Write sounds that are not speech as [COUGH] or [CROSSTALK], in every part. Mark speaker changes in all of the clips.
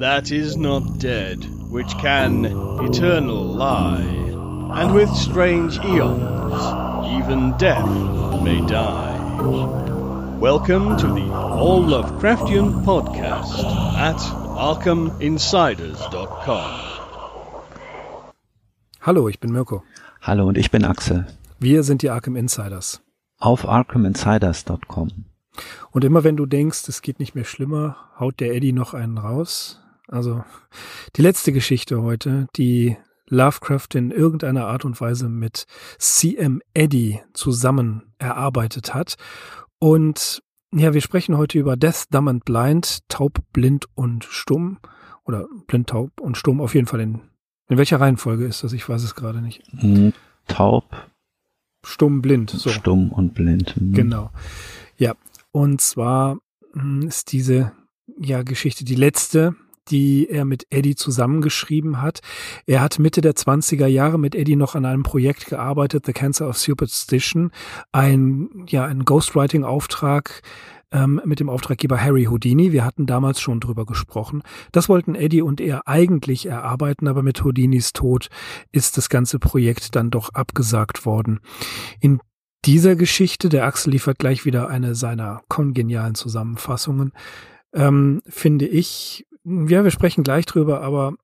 Speaker 1: that is not dead, which can eternal lie, and with strange eons even death may die. Welcome to the All Lovecraftian Podcast at ArkhamInsiders.com.
Speaker 2: Hallo, ich bin Mirko.
Speaker 3: Hallo und ich bin Axel.
Speaker 2: Wir sind die Arkham Insiders.
Speaker 3: Auf ArkhamInsiders.com.
Speaker 2: Und immer wenn du denkst, es geht nicht mehr schlimmer, haut der Eddie noch einen raus. Also die letzte Geschichte heute, die Lovecraft in irgendeiner Art und Weise mit CM Eddie zusammen erarbeitet hat. Und ja, wir sprechen heute über Death, Dumb and Blind, Taub, Blind und Stumm. Oder Blind, Taub und Stumm, auf jeden Fall in, in welcher Reihenfolge ist das? Ich weiß es gerade nicht.
Speaker 3: Hm, taub.
Speaker 2: Stumm, blind. So.
Speaker 3: Stumm und blind.
Speaker 2: Mhm. Genau. Ja, und zwar hm, ist diese ja Geschichte die letzte, die er mit Eddie zusammengeschrieben hat. Er hat Mitte der 20er Jahre mit Eddie noch an einem Projekt gearbeitet, The Cancer of Superstition, ein ja ein Ghostwriting-Auftrag ähm, mit dem Auftraggeber Harry Houdini. Wir hatten damals schon drüber gesprochen. Das wollten Eddie und er eigentlich erarbeiten, aber mit Houdinis Tod ist das ganze Projekt dann doch abgesagt worden. In dieser Geschichte, der Axel liefert gleich wieder eine seiner kongenialen Zusammenfassungen, ähm, finde ich, ja, wir sprechen gleich drüber, aber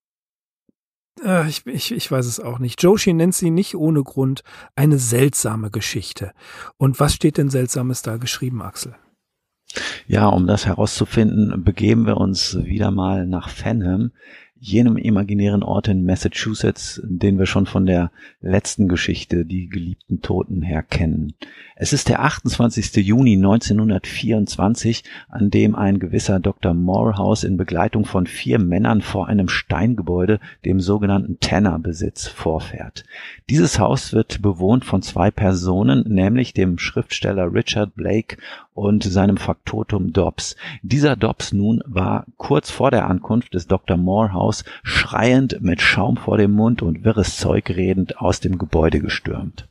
Speaker 2: äh, ich, ich, ich weiß es auch nicht. Joshi nennt sie nicht ohne Grund eine seltsame Geschichte. Und was steht denn Seltsames da geschrieben, Axel?
Speaker 3: Ja, um das herauszufinden, begeben wir uns wieder mal nach Fenham, jenem imaginären Ort in Massachusetts, den wir schon von der letzten Geschichte, die geliebten Toten, her kennen. Es ist der 28. Juni 1924, an dem ein gewisser Dr. Morehouse in Begleitung von vier Männern vor einem Steingebäude, dem sogenannten Tanner-Besitz, vorfährt. Dieses Haus wird bewohnt von zwei Personen, nämlich dem Schriftsteller Richard Blake und seinem Faktotum Dobbs. Dieser Dobbs nun war kurz vor der Ankunft des Dr. Morehouse schreiend mit Schaum vor dem Mund und wirres Zeug redend aus dem Gebäude gestürmt.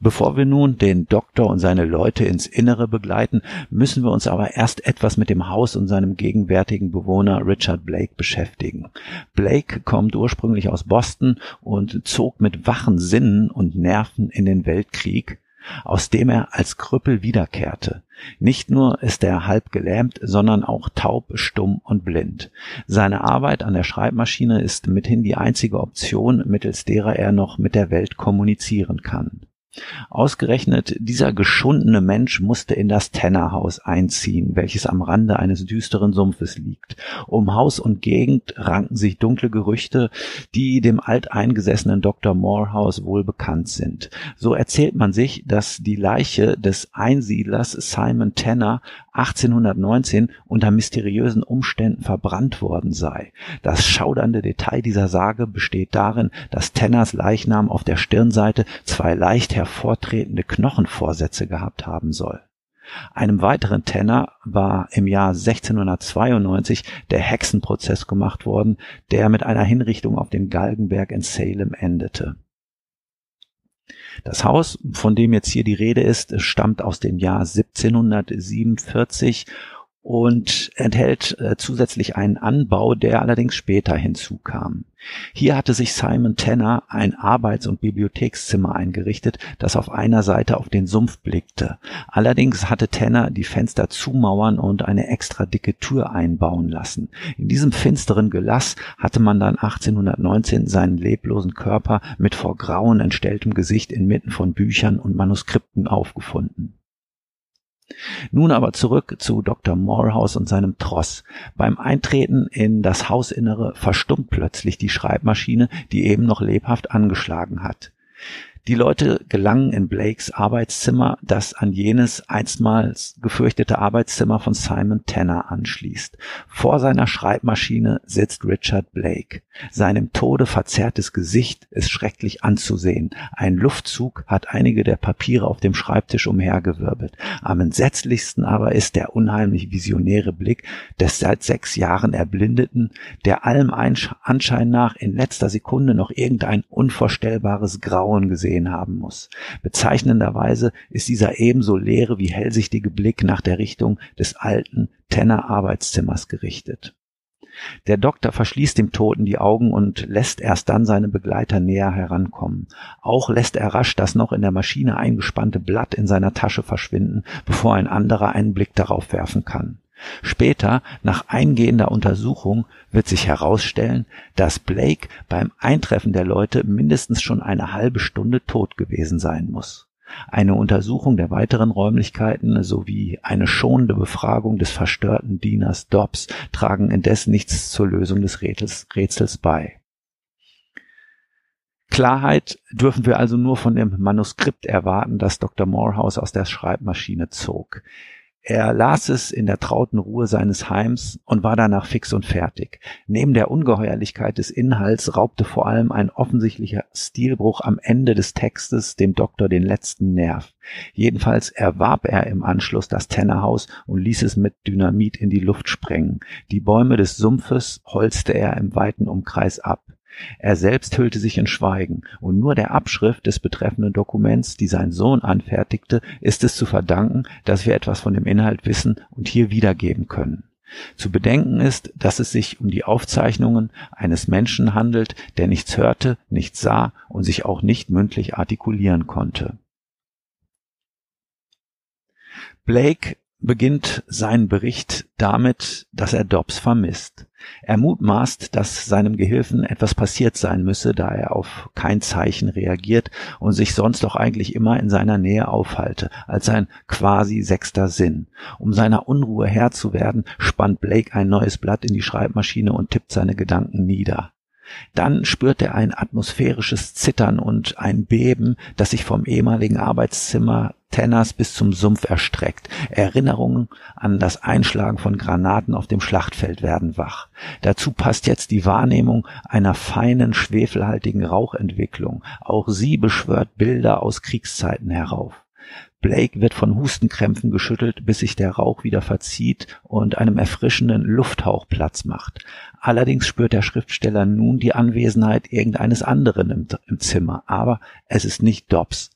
Speaker 3: Bevor wir nun den Doktor und seine Leute ins Innere begleiten, müssen wir uns aber erst etwas mit dem Haus und seinem gegenwärtigen Bewohner Richard Blake beschäftigen. Blake kommt ursprünglich aus Boston und zog mit wachen Sinnen und Nerven in den Weltkrieg, aus dem er als Krüppel wiederkehrte. Nicht nur ist er halb gelähmt, sondern auch taub, stumm und blind. Seine Arbeit an der Schreibmaschine ist mithin die einzige Option, mittels derer er noch mit der Welt kommunizieren kann. Ausgerechnet dieser geschundene Mensch musste in das Tennerhaus einziehen, welches am Rande eines düsteren Sumpfes liegt. Um Haus und Gegend ranken sich dunkle Gerüchte, die dem alteingesessenen Dr. Morehouse wohl bekannt sind. So erzählt man sich, dass die Leiche des Einsiedlers Simon Tanner 1819 unter mysteriösen Umständen verbrannt worden sei. Das schaudernde Detail dieser Sage besteht darin, dass Tenners Leichnam auf der Stirnseite zwei leicht hervortretende Knochenvorsätze gehabt haben soll. Einem weiteren Tenner war im Jahr 1692 der Hexenprozess gemacht worden, der mit einer Hinrichtung auf dem Galgenberg in Salem endete. Das Haus, von dem jetzt hier die Rede ist, stammt aus dem Jahr 1747 und enthält äh, zusätzlich einen Anbau, der allerdings später hinzukam. Hier hatte sich Simon Tanner ein Arbeits- und Bibliothekszimmer eingerichtet, das auf einer Seite auf den Sumpf blickte. Allerdings hatte Tanner die Fenster zumauern und eine extra dicke Tür einbauen lassen. In diesem finsteren Gelass hatte man dann 1819 seinen leblosen Körper mit vor Grauen entstelltem Gesicht inmitten von Büchern und Manuskripten aufgefunden. Nun aber zurück zu Dr. Morehouse und seinem Tross. Beim Eintreten in das Hausinnere verstummt plötzlich die Schreibmaschine, die eben noch lebhaft angeschlagen hat. Die Leute gelangen in Blakes Arbeitszimmer, das an jenes einstmals gefürchtete Arbeitszimmer von Simon Tanner anschließt. Vor seiner Schreibmaschine sitzt Richard Blake. Seinem Tode verzerrtes Gesicht ist schrecklich anzusehen. Ein Luftzug hat einige der Papiere auf dem Schreibtisch umhergewirbelt. Am entsetzlichsten aber ist der unheimlich visionäre Blick des seit sechs Jahren Erblindeten, der allem Anschein nach in letzter Sekunde noch irgendein unvorstellbares Grauen gesehen gesehen haben muss. Bezeichnenderweise ist dieser ebenso leere wie hellsichtige Blick nach der Richtung des alten Tenner Arbeitszimmers gerichtet. Der Doktor verschließt dem Toten die Augen und lässt erst dann seine Begleiter näher herankommen. Auch lässt er rasch das noch in der Maschine eingespannte Blatt in seiner Tasche verschwinden, bevor ein anderer einen Blick darauf werfen kann. Später, nach eingehender Untersuchung, wird sich herausstellen, dass Blake beim Eintreffen der Leute mindestens schon eine halbe Stunde tot gewesen sein muss. Eine Untersuchung der weiteren Räumlichkeiten sowie eine schonende Befragung des verstörten Dieners Dobbs tragen indes nichts zur Lösung des Rätsels, Rätsels bei. Klarheit dürfen wir also nur von dem Manuskript erwarten, das Dr. Morehouse aus der Schreibmaschine zog. Er las es in der trauten Ruhe seines Heims und war danach fix und fertig. Neben der Ungeheuerlichkeit des Inhalts raubte vor allem ein offensichtlicher Stilbruch am Ende des Textes dem Doktor den letzten Nerv. Jedenfalls erwarb er im Anschluss das Tennerhaus und ließ es mit Dynamit in die Luft sprengen. Die Bäume des Sumpfes holzte er im weiten Umkreis ab. Er selbst hüllte sich in Schweigen, und nur der Abschrift des betreffenden Dokuments, die sein Sohn anfertigte, ist es zu verdanken, dass wir etwas von dem Inhalt wissen und hier wiedergeben können. Zu bedenken ist, dass es sich um die Aufzeichnungen eines Menschen handelt, der nichts hörte, nichts sah und sich auch nicht mündlich artikulieren konnte. Blake beginnt seinen Bericht damit, dass er Dobbs vermisst. Er mutmaßt, dass seinem Gehilfen etwas passiert sein müsse, da er auf kein Zeichen reagiert und sich sonst doch eigentlich immer in seiner Nähe aufhalte, als ein quasi sechster Sinn. Um seiner Unruhe Herr zu werden, spannt Blake ein neues Blatt in die Schreibmaschine und tippt seine Gedanken nieder. Dann spürt er ein atmosphärisches Zittern und ein Beben, das sich vom ehemaligen Arbeitszimmer Tenners bis zum Sumpf erstreckt. Erinnerungen an das Einschlagen von Granaten auf dem Schlachtfeld werden wach. Dazu passt jetzt die Wahrnehmung einer feinen, schwefelhaltigen Rauchentwicklung. Auch sie beschwört Bilder aus Kriegszeiten herauf. Blake wird von Hustenkrämpfen geschüttelt, bis sich der Rauch wieder verzieht und einem erfrischenden Lufthauch Platz macht. Allerdings spürt der Schriftsteller nun die Anwesenheit irgendeines anderen im, im Zimmer, aber es ist nicht Dobbs.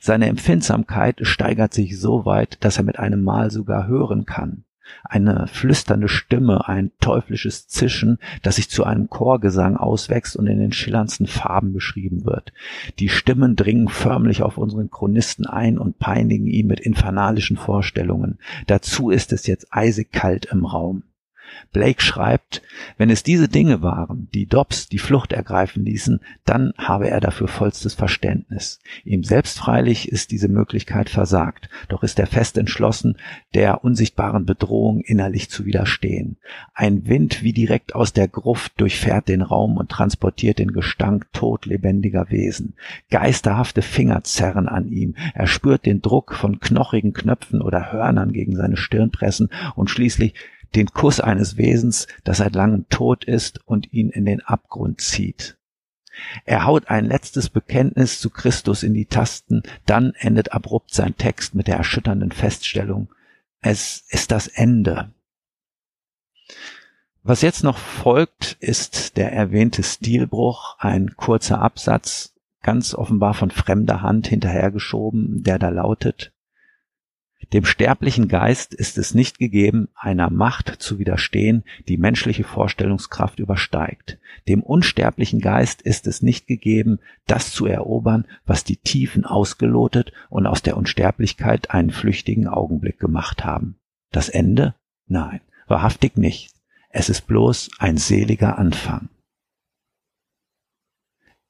Speaker 3: Seine Empfindsamkeit steigert sich so weit, dass er mit einem Mal sogar hören kann. Eine flüsternde Stimme, ein teuflisches Zischen, das sich zu einem Chorgesang auswächst und in den schillerndsten Farben beschrieben wird. Die Stimmen dringen förmlich auf unseren Chronisten ein und peinigen ihn mit infernalischen Vorstellungen. Dazu ist es jetzt eisig kalt im Raum. Blake schreibt, wenn es diese Dinge waren, die Dobbs die Flucht ergreifen ließen, dann habe er dafür vollstes Verständnis. Ihm selbst freilich ist diese Möglichkeit versagt, doch ist er fest entschlossen, der unsichtbaren Bedrohung innerlich zu widerstehen. Ein Wind wie direkt aus der Gruft durchfährt den Raum und transportiert den Gestank todlebendiger Wesen. Geisterhafte Finger zerren an ihm. Er spürt den Druck von knochigen Knöpfen oder Hörnern gegen seine Stirn pressen und schließlich den Kuss eines Wesens, das seit langem tot ist und ihn in den Abgrund zieht. Er haut ein letztes Bekenntnis zu Christus in die Tasten, dann endet abrupt sein Text mit der erschütternden Feststellung, es ist das Ende. Was jetzt noch folgt, ist der erwähnte Stilbruch, ein kurzer Absatz, ganz offenbar von fremder Hand hinterhergeschoben, der da lautet, dem sterblichen Geist ist es nicht gegeben, einer Macht zu widerstehen, die menschliche Vorstellungskraft übersteigt. Dem unsterblichen Geist ist es nicht gegeben, das zu erobern, was die Tiefen ausgelotet und aus der Unsterblichkeit einen flüchtigen Augenblick gemacht haben. Das Ende? Nein, wahrhaftig nicht. Es ist bloß ein seliger Anfang.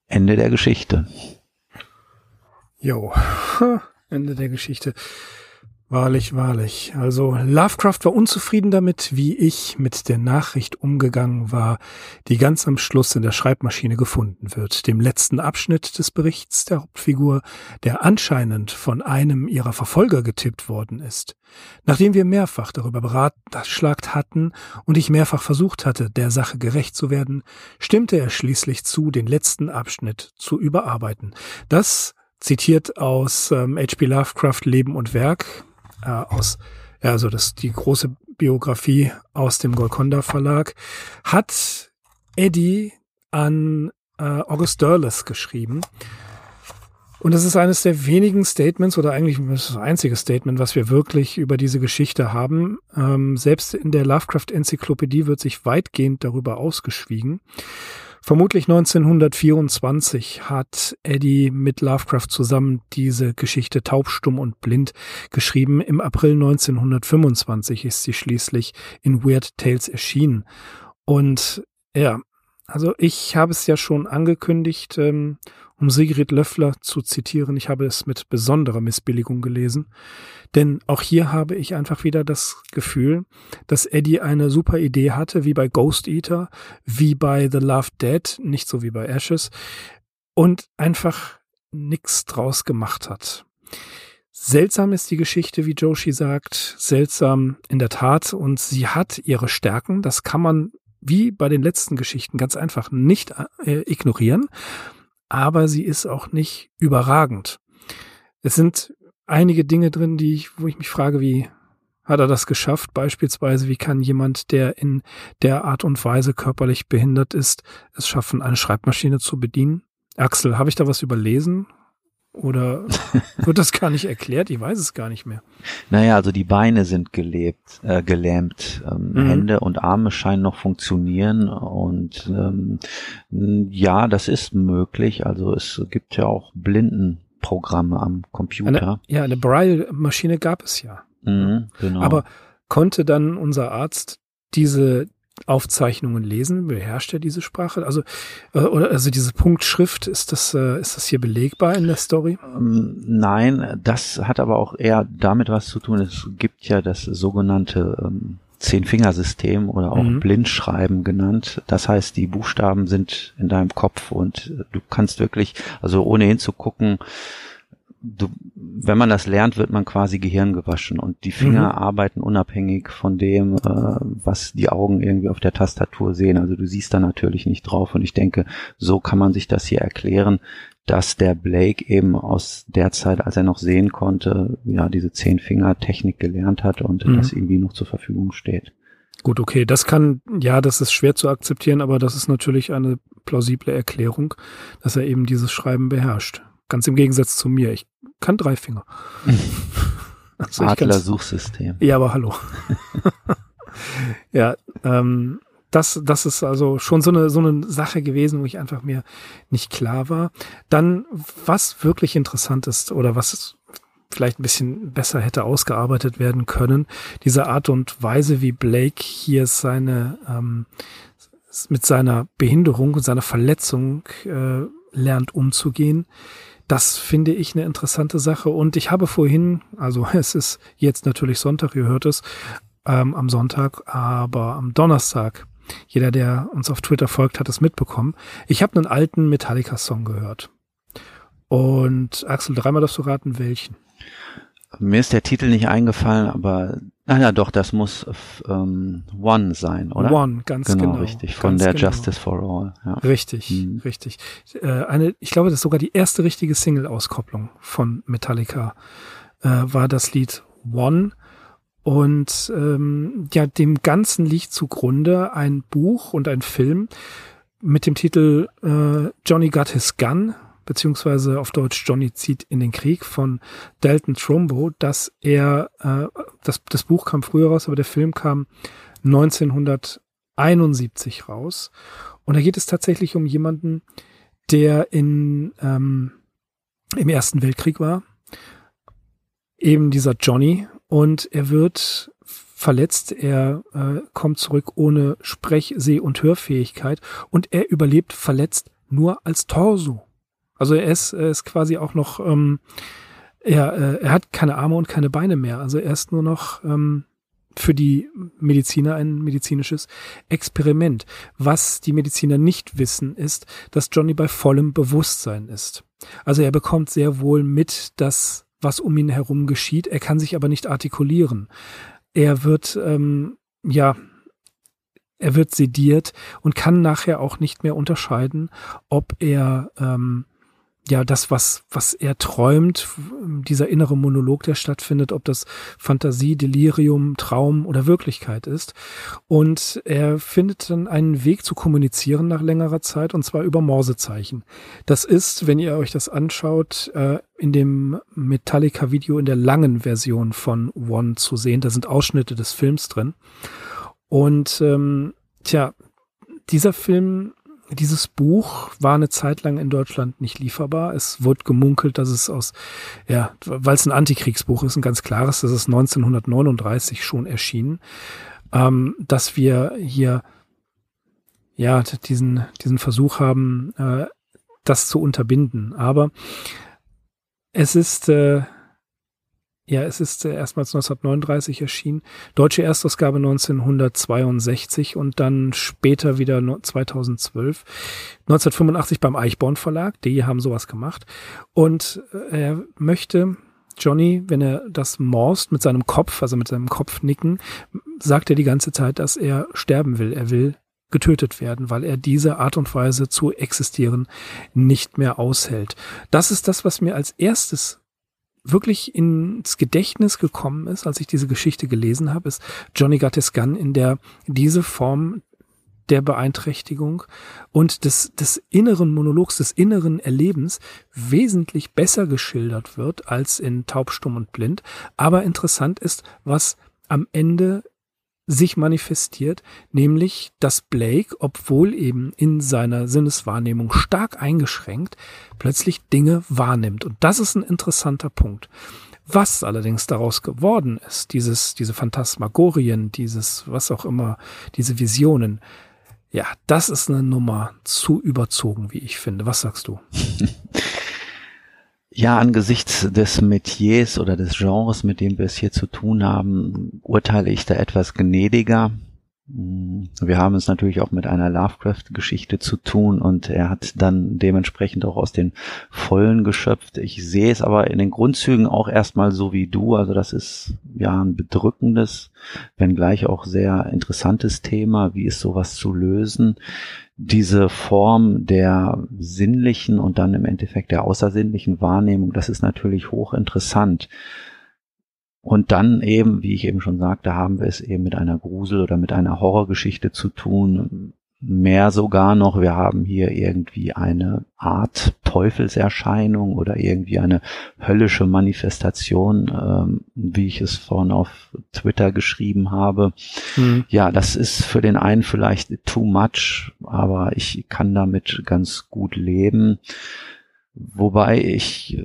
Speaker 3: Ende der Geschichte.
Speaker 2: Jo, [LAUGHS] Ende der Geschichte. Wahrlich, wahrlich. Also Lovecraft war unzufrieden damit, wie ich mit der Nachricht umgegangen war, die ganz am Schluss in der Schreibmaschine gefunden wird, dem letzten Abschnitt des Berichts der Hauptfigur, der anscheinend von einem ihrer Verfolger getippt worden ist. Nachdem wir mehrfach darüber beratschlagt hatten und ich mehrfach versucht hatte, der Sache gerecht zu werden, stimmte er schließlich zu, den letzten Abschnitt zu überarbeiten. Das zitiert aus ähm, H.P. Lovecraft Leben und Werk, äh, aus, ja, also das, die große Biografie aus dem Golconda Verlag, hat Eddie an äh, August Derleth geschrieben. Und das ist eines der wenigen Statements oder eigentlich das einzige Statement, was wir wirklich über diese Geschichte haben. Ähm, selbst in der Lovecraft-Enzyklopädie wird sich weitgehend darüber ausgeschwiegen. Vermutlich 1924 hat Eddie mit Lovecraft zusammen diese Geschichte Taubstumm und Blind geschrieben. Im April 1925 ist sie schließlich in Weird Tales erschienen. Und ja, also ich habe es ja schon angekündigt, ähm, um Sigrid Löffler zu zitieren, ich habe es mit besonderer Missbilligung gelesen. Denn auch hier habe ich einfach wieder das Gefühl, dass Eddie eine super Idee hatte, wie bei Ghost Eater, wie bei The Love Dead, nicht so wie bei Ashes, und einfach nichts draus gemacht hat. Seltsam ist die Geschichte, wie Joshi sagt, seltsam in der Tat, und sie hat ihre Stärken, das kann man wie bei den letzten Geschichten ganz einfach nicht äh, ignorieren aber sie ist auch nicht überragend. Es sind einige Dinge drin, die ich, wo ich mich frage, wie hat er das geschafft? Beispielsweise, wie kann jemand, der in der Art und Weise körperlich behindert ist, es schaffen, eine Schreibmaschine zu bedienen? Axel, habe ich da was überlesen? Oder [LAUGHS] wird das gar nicht erklärt? Ich weiß es gar nicht mehr.
Speaker 3: Naja, also die Beine sind gelebt, äh, gelähmt. Ähm, mhm. Hände und Arme scheinen noch funktionieren. Und ähm, ja, das ist möglich. Also es gibt ja auch Blindenprogramme am Computer.
Speaker 2: Eine, ja, eine Braille-Maschine gab es ja. Mhm, genau. Aber konnte dann unser Arzt diese Aufzeichnungen lesen? Beherrscht er diese Sprache? Also, äh, oder, also diese Punktschrift, ist das, äh, ist das hier belegbar in der Story?
Speaker 3: Ähm, nein, das hat aber auch eher damit was zu tun. Es gibt ja das sogenannte ähm, Zehn-Fingersystem oder auch mhm. Blindschreiben genannt. Das heißt, die Buchstaben sind in deinem Kopf und du kannst wirklich, also ohne hinzugucken, du, wenn man das lernt, wird man quasi Gehirn gewaschen und die Finger mhm. arbeiten unabhängig von dem, äh, was die Augen irgendwie auf der Tastatur sehen. Also du siehst da natürlich nicht drauf und ich denke, so kann man sich das hier erklären, dass der Blake eben aus der Zeit, als er noch sehen konnte, ja, diese Zehn-Finger-Technik gelernt hat und mhm. das irgendwie noch zur Verfügung steht.
Speaker 2: Gut, okay, das kann, ja, das ist schwer zu akzeptieren, aber das ist natürlich eine plausible Erklärung, dass er eben dieses Schreiben beherrscht. Ganz im Gegensatz zu mir. Ich kann drei Finger. [LAUGHS]
Speaker 3: Also Adler-Suchsystem.
Speaker 2: Ja, aber hallo. [LAUGHS] ja, ähm, das, das ist also schon so eine, so eine Sache gewesen, wo ich einfach mir nicht klar war. Dann, was wirklich interessant ist oder was vielleicht ein bisschen besser hätte ausgearbeitet werden können, diese Art und Weise, wie Blake hier seine, ähm, mit seiner Behinderung und seiner Verletzung äh, lernt umzugehen das finde ich eine interessante Sache. Und ich habe vorhin, also [LAUGHS] es ist jetzt natürlich Sonntag, ihr hört es, ähm, am Sonntag, aber am Donnerstag, jeder, der uns auf Twitter folgt, hat es mitbekommen. Ich habe einen alten Metallica-Song gehört. Und Axel, dreimal darfst du raten, welchen.
Speaker 3: Mir ist der Titel nicht eingefallen, aber ah ja, doch, das muss ähm, One sein, oder?
Speaker 2: One, ganz genau. Genau,
Speaker 3: richtig, von der genau. Justice for All.
Speaker 2: Ja. Richtig, mhm. richtig. Äh, eine, ich glaube, das ist sogar die erste richtige Single-Auskopplung von Metallica, äh, war das Lied One. Und ähm, ja, dem Ganzen liegt zugrunde ein Buch und ein Film mit dem Titel äh, Johnny Got His Gun beziehungsweise auf Deutsch Johnny zieht in den Krieg von Dalton Trumbo, dass er, äh, das, das Buch kam früher raus, aber der Film kam 1971 raus. Und da geht es tatsächlich um jemanden, der in, ähm, im Ersten Weltkrieg war. Eben dieser Johnny. Und er wird verletzt, er äh, kommt zurück ohne Sprech-, Seh- und Hörfähigkeit und er überlebt verletzt nur als Torso. Also er ist, er ist quasi auch noch, ähm, er, äh, er hat keine Arme und keine Beine mehr. Also er ist nur noch ähm, für die Mediziner ein medizinisches Experiment. Was die Mediziner nicht wissen, ist, dass Johnny bei vollem Bewusstsein ist. Also er bekommt sehr wohl mit, dass was um ihn herum geschieht. Er kann sich aber nicht artikulieren. Er wird, ähm, ja, er wird sediert und kann nachher auch nicht mehr unterscheiden, ob er ähm, ja, das, was, was er träumt, dieser innere Monolog, der stattfindet, ob das Fantasie, Delirium, Traum oder Wirklichkeit ist. Und er findet dann einen Weg zu kommunizieren nach längerer Zeit, und zwar über Morsezeichen. Das ist, wenn ihr euch das anschaut, äh, in dem Metallica-Video in der langen Version von One zu sehen. Da sind Ausschnitte des Films drin. Und ähm, tja, dieser Film dieses Buch war eine Zeit lang in Deutschland nicht lieferbar. Es wurde gemunkelt, dass es aus, ja, weil es ein Antikriegsbuch ist, ein ganz klares, das ist 1939 schon erschienen, ähm, dass wir hier, ja, diesen, diesen Versuch haben, äh, das zu unterbinden. Aber es ist, äh, ja, es ist äh, erstmals 1939 erschienen, deutsche Erstausgabe 1962 und dann später wieder 2012. 1985 beim Eichborn Verlag, die haben sowas gemacht. Und äh, er möchte Johnny, wenn er das morst mit seinem Kopf, also mit seinem Kopfnicken, sagt er die ganze Zeit, dass er sterben will. Er will getötet werden, weil er diese Art und Weise zu existieren nicht mehr aushält. Das ist das, was mir als erstes wirklich ins Gedächtnis gekommen ist, als ich diese Geschichte gelesen habe, ist Johnny Gun, in der diese Form der Beeinträchtigung und des, des inneren Monologs, des inneren Erlebens wesentlich besser geschildert wird als in Taub, Stumm und Blind. Aber interessant ist, was am Ende sich manifestiert, nämlich dass Blake, obwohl eben in seiner Sinneswahrnehmung stark eingeschränkt, plötzlich Dinge wahrnimmt. Und das ist ein interessanter Punkt. Was allerdings daraus geworden ist, dieses, diese Phantasmagorien, dieses, was auch immer, diese Visionen, ja, das ist eine Nummer zu überzogen, wie ich finde. Was sagst du? [LAUGHS]
Speaker 3: Ja, angesichts des Metiers oder des Genres, mit dem wir es hier zu tun haben, urteile ich da etwas gnädiger. Mm, wir haben es natürlich auch mit einer Lovecraft-Geschichte zu tun und er hat dann dementsprechend auch aus den Vollen geschöpft. Ich sehe es aber in den Grundzügen auch erstmal so wie du. Also das ist ja ein bedrückendes, wenngleich auch sehr interessantes Thema. Wie ist sowas zu lösen? diese Form der sinnlichen und dann im Endeffekt der außersinnlichen Wahrnehmung, das ist natürlich hochinteressant. Und dann eben, wie ich eben schon sagte, haben wir es eben mit einer Grusel- oder mit einer Horrorgeschichte zu tun, mehr sogar noch, wir haben hier irgendwie eine Art Teufelserscheinung oder irgendwie eine höllische Manifestation, ähm, wie ich es vorhin auf Twitter geschrieben habe. Mhm. Ja, das ist für den einen vielleicht too much, aber ich kann damit ganz gut leben. Wobei ich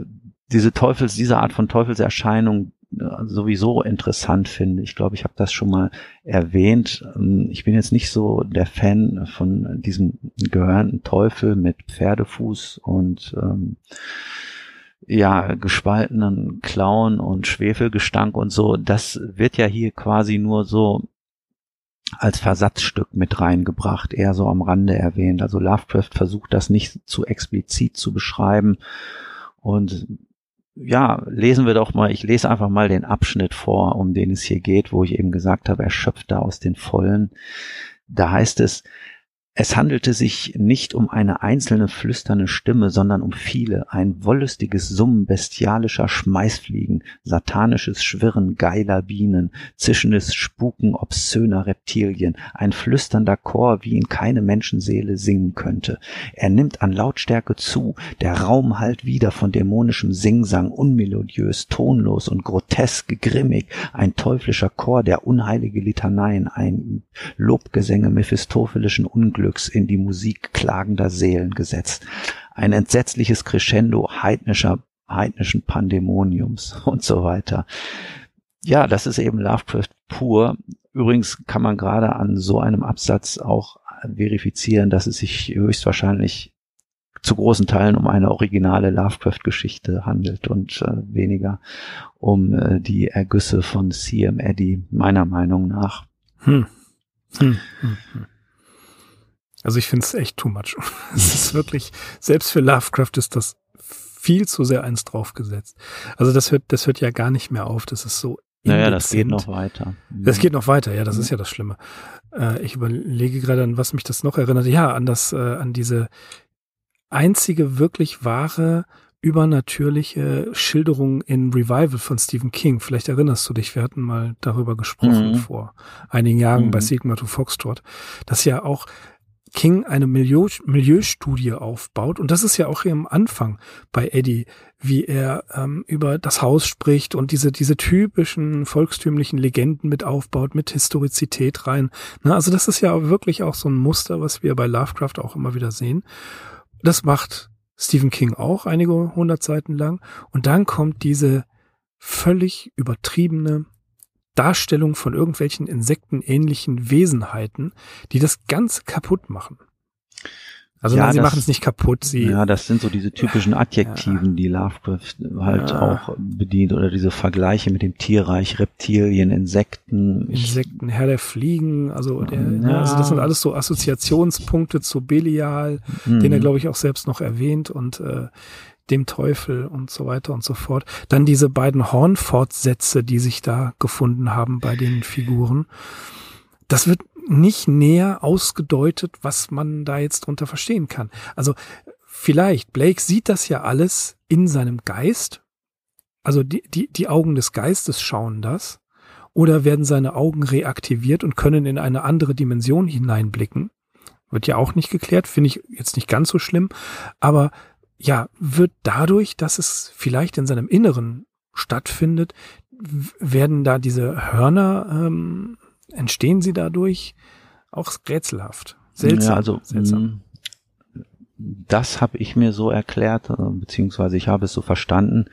Speaker 3: diese Teufels, diese Art von Teufelserscheinung sowieso interessant finde. Ich glaube, ich habe das schon mal erwähnt. Ähm, ich bin jetzt nicht so der Fan von diesem gehörnten Teufel mit Pferdefuß und ähm, ja, gespaltenen Klauen und Schwefelgestank und so. Das wird ja hier quasi nur so als Versatzstück mit reingebracht, eher so am Rande erwähnt. Also Lovecraft versucht das nicht zu explizit zu beschreiben und ja, lesen wir doch mal, ich lese einfach mal den Abschnitt vor, um den es hier geht, wo ich eben gesagt habe, er da aus den Vollen. Da heißt es, es handelte sich nicht um eine einzelne flüsternde Stimme, sondern um viele, ein wollüstiges Summen bestialischer Schmeißfliegen, satanisches Schwirren geiler Bienen, zischendes Spuken obszöner Reptilien, ein flüsternder Chor, wie ihn keine Menschenseele singen könnte. Er nimmt an Lautstärke zu, der Raum hallt wieder von dämonischem Singsang, unmelodiös, tonlos und grotesk grimmig, ein teuflischer Chor, der unheilige Litaneien einübt, Lobgesänge mephistophelischen Unglücks, Unglücks in die Musik klagender Seelen gesetzt. Ein entsetzliches Crescendo heidnischer, heidnischen Pandemoniums [LAUGHS] und so weiter. Ja, das ist eben Lovecraft pur. Übrigens kann man gerade an so einem Absatz auch verifizieren, dass es sich höchstwahrscheinlich zu großen Teilen um eine originale Lovecraft-Geschichte handelt und äh, weniger um äh, die Ergüsse von C.M. Eddy, meiner Meinung nach. Hm. Hm,
Speaker 2: hm, hm. Also ich finde es echt too much. [LAUGHS] es ist wirklich, selbst für Lovecraft ist das viel zu sehr eins draufgesetzt. Also das hört, das hört ja gar nicht mehr auf. Das ist so.
Speaker 3: Naja, das geht noch weiter.
Speaker 2: Das geht noch weiter, ja, das ist ja das Schlimme. Äh, ich überlege gerade, an was mich das noch erinnert. Ja, an das, äh, an diese einzige wirklich wahre übernatürliche Schilderung in Revival von Stephen King. Vielleicht erinnerst du dich, wir hatten mal darüber gesprochen mhm. vor einigen Jahren mhm. bei Sigma to Foxtrot, dass ja auch King eine Milieu, Milieustudie aufbaut. Und das ist ja auch hier am Anfang bei Eddie, wie er ähm, über das Haus spricht und diese, diese typischen volkstümlichen Legenden mit aufbaut, mit Historizität rein. Na, also das ist ja wirklich auch so ein Muster, was wir bei Lovecraft auch immer wieder sehen. Das macht Stephen King auch einige hundert Seiten lang. Und dann kommt diese völlig übertriebene Darstellung von irgendwelchen insektenähnlichen Wesenheiten, die das Ganze kaputt machen. Also ja, nein, sie machen es nicht kaputt. Sie
Speaker 3: ja, das sind so diese typischen Adjektiven, ja. die Lovecraft halt ja. auch bedient oder diese Vergleiche mit dem Tierreich, Reptilien, Insekten.
Speaker 2: Insekten, Herr der Fliegen, also, der, ja. also das sind alles so Assoziationspunkte zu Belial, mhm. den er glaube ich auch selbst noch erwähnt und äh, dem Teufel und so weiter und so fort. Dann diese beiden Hornfortsätze, die sich da gefunden haben bei den Figuren. Das wird nicht näher ausgedeutet, was man da jetzt drunter verstehen kann. Also vielleicht, Blake sieht das ja alles in seinem Geist. Also die, die, die Augen des Geistes schauen das. Oder werden seine Augen reaktiviert und können in eine andere Dimension hineinblicken. Wird ja auch nicht geklärt, finde ich jetzt nicht ganz so schlimm. Aber ja, wird dadurch, dass es vielleicht in seinem Inneren stattfindet, werden da diese Hörner, ähm, entstehen sie dadurch auch rätselhaft. Seltsam.
Speaker 3: Ja, also, seltsam. Mm, das habe ich mir so erklärt, äh, beziehungsweise ich habe es so verstanden,